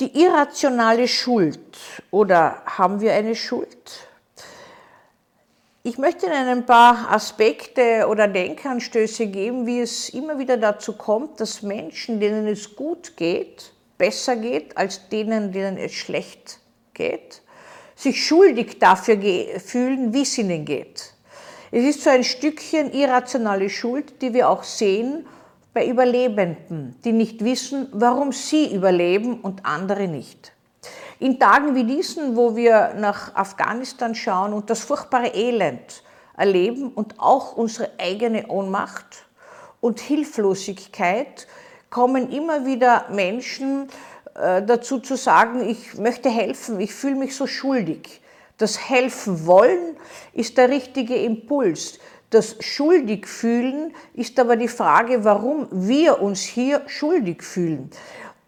Die irrationale Schuld oder haben wir eine Schuld? Ich möchte Ihnen ein paar Aspekte oder Denkanstöße geben, wie es immer wieder dazu kommt, dass Menschen, denen es gut geht, besser geht als denen, denen es schlecht geht, sich schuldig dafür fühlen, wie es ihnen geht. Es ist so ein Stückchen irrationale Schuld, die wir auch sehen bei Überlebenden, die nicht wissen, warum sie überleben und andere nicht. In Tagen wie diesen, wo wir nach Afghanistan schauen und das furchtbare Elend erleben und auch unsere eigene Ohnmacht und Hilflosigkeit, kommen immer wieder Menschen äh, dazu zu sagen, ich möchte helfen, ich fühle mich so schuldig. Das Helfen wollen ist der richtige Impuls. Das schuldig fühlen ist aber die Frage, warum wir uns hier schuldig fühlen.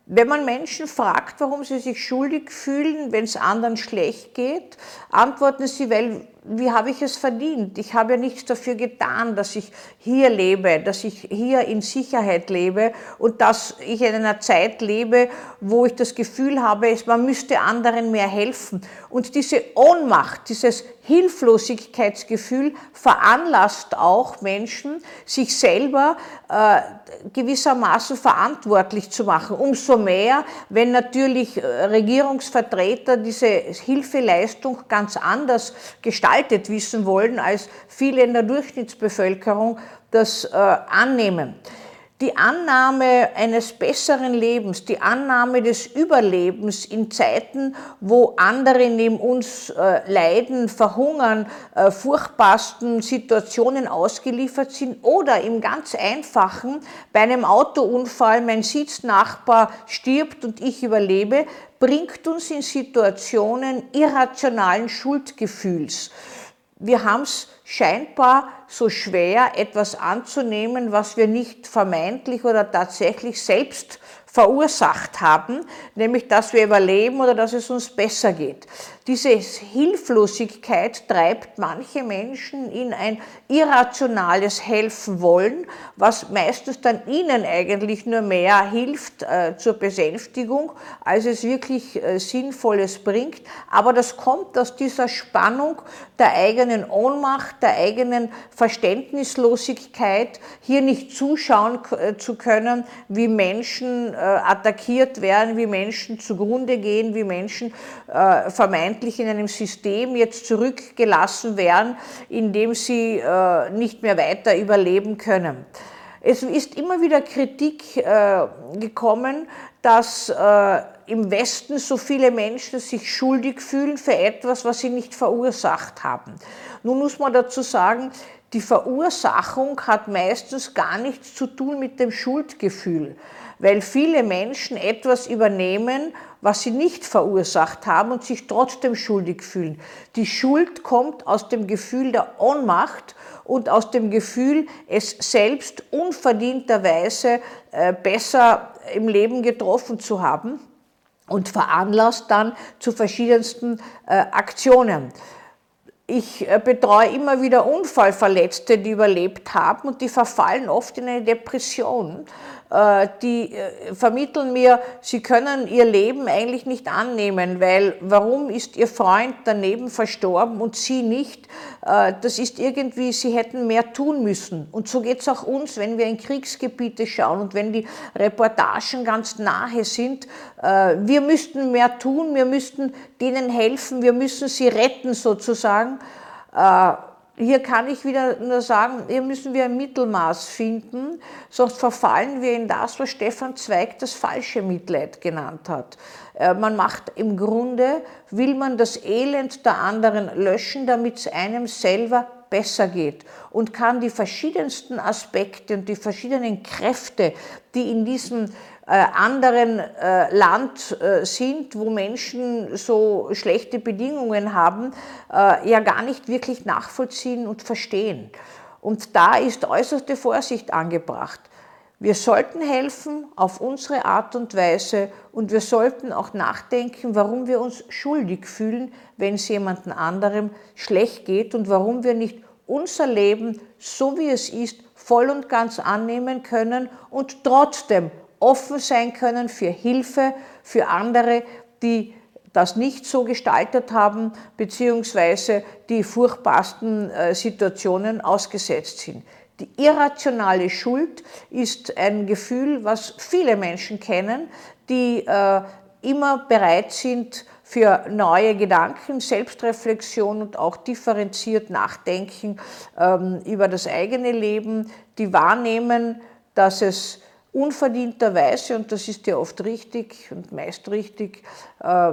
Wenn man Menschen fragt, warum sie sich schuldig fühlen, wenn es anderen schlecht geht, antworten sie, weil wie habe ich es verdient? Ich habe ja nichts dafür getan, dass ich hier lebe, dass ich hier in Sicherheit lebe und dass ich in einer Zeit lebe, wo ich das Gefühl habe, man müsste anderen mehr helfen. Und diese Ohnmacht, dieses Hilflosigkeitsgefühl veranlasst auch Menschen, sich selber äh, gewissermaßen verantwortlich zu machen. Umso mehr, wenn natürlich äh, Regierungsvertreter diese Hilfeleistung ganz anders gestalten gestaltet wissen wollen, als viele in der Durchschnittsbevölkerung das äh, annehmen. Die Annahme eines besseren Lebens, die Annahme des Überlebens in Zeiten, wo andere neben uns äh, leiden, verhungern, äh, furchtbarsten Situationen ausgeliefert sind oder im ganz einfachen, bei einem Autounfall mein Sitznachbar stirbt und ich überlebe, bringt uns in Situationen irrationalen Schuldgefühls. Wir haben es scheinbar so schwer, etwas anzunehmen, was wir nicht vermeintlich oder tatsächlich selbst verursacht haben, nämlich dass wir überleben oder dass es uns besser geht. Diese Hilflosigkeit treibt manche Menschen in ein irrationales Helfen wollen, was meistens dann ihnen eigentlich nur mehr hilft äh, zur Besänftigung, als es wirklich äh, Sinnvolles bringt. Aber das kommt aus dieser Spannung der eigenen Ohnmacht, der eigenen Verständnislosigkeit, hier nicht zuschauen äh, zu können, wie Menschen äh, attackiert werden, wie Menschen zugrunde gehen, wie Menschen äh, vermeintlich in einem System jetzt zurückgelassen werden, in dem sie nicht mehr weiter überleben können. Es ist immer wieder Kritik gekommen, dass im Westen so viele Menschen sich schuldig fühlen für etwas, was sie nicht verursacht haben. Nun muss man dazu sagen, die Verursachung hat meistens gar nichts zu tun mit dem Schuldgefühl, weil viele Menschen etwas übernehmen, was sie nicht verursacht haben und sich trotzdem schuldig fühlen. Die Schuld kommt aus dem Gefühl der Ohnmacht und aus dem Gefühl, es selbst unverdienterweise äh, besser im Leben getroffen zu haben und veranlasst dann zu verschiedensten äh, Aktionen. Ich äh, betreue immer wieder Unfallverletzte, die überlebt haben und die verfallen oft in eine Depression. Äh, die äh, vermitteln mir, sie können ihr Leben eigentlich nicht annehmen, weil warum ist ihr Freund daneben verstorben und sie nicht? Das ist irgendwie, sie hätten mehr tun müssen. Und so geht es auch uns, wenn wir in Kriegsgebiete schauen und wenn die Reportagen ganz nahe sind. Wir müssten mehr tun, wir müssten denen helfen, wir müssen sie retten sozusagen. Hier kann ich wieder nur sagen, hier müssen wir ein Mittelmaß finden, sonst verfallen wir in das, was Stefan Zweig das falsche Mitleid genannt hat. Äh, man macht im Grunde, will man das Elend der anderen löschen, damit es einem selber besser geht und kann die verschiedensten Aspekte und die verschiedenen Kräfte, die in diesem äh, anderen äh, Land äh, sind, wo Menschen so schlechte Bedingungen haben, ja gar nicht wirklich nachvollziehen und verstehen. Und da ist äußerste Vorsicht angebracht. Wir sollten helfen auf unsere Art und Weise und wir sollten auch nachdenken, warum wir uns schuldig fühlen, wenn es jemandem anderem schlecht geht und warum wir nicht unser Leben, so wie es ist, voll und ganz annehmen können und trotzdem offen sein können für Hilfe, für andere, die das nicht so gestaltet haben, beziehungsweise die furchtbarsten äh, Situationen ausgesetzt sind. Die irrationale Schuld ist ein Gefühl, was viele Menschen kennen, die äh, immer bereit sind für neue Gedanken, Selbstreflexion und auch differenziert nachdenken ähm, über das eigene Leben, die wahrnehmen, dass es unverdienterweise, und das ist ja oft richtig und meist richtig, äh,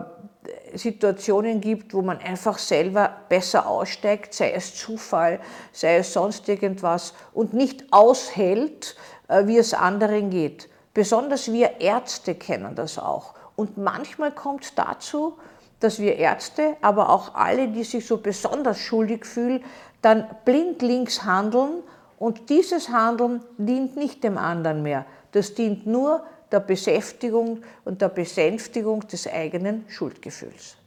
Situationen gibt, wo man einfach selber besser aussteigt, sei es Zufall, sei es sonst irgendwas, und nicht aushält, äh, wie es anderen geht. Besonders wir Ärzte kennen das auch. Und manchmal kommt es dazu, dass wir Ärzte, aber auch alle, die sich so besonders schuldig fühlen, dann blindlings handeln und dieses Handeln dient nicht dem anderen mehr. Das dient nur der Beschäftigung und der Besänftigung des eigenen Schuldgefühls.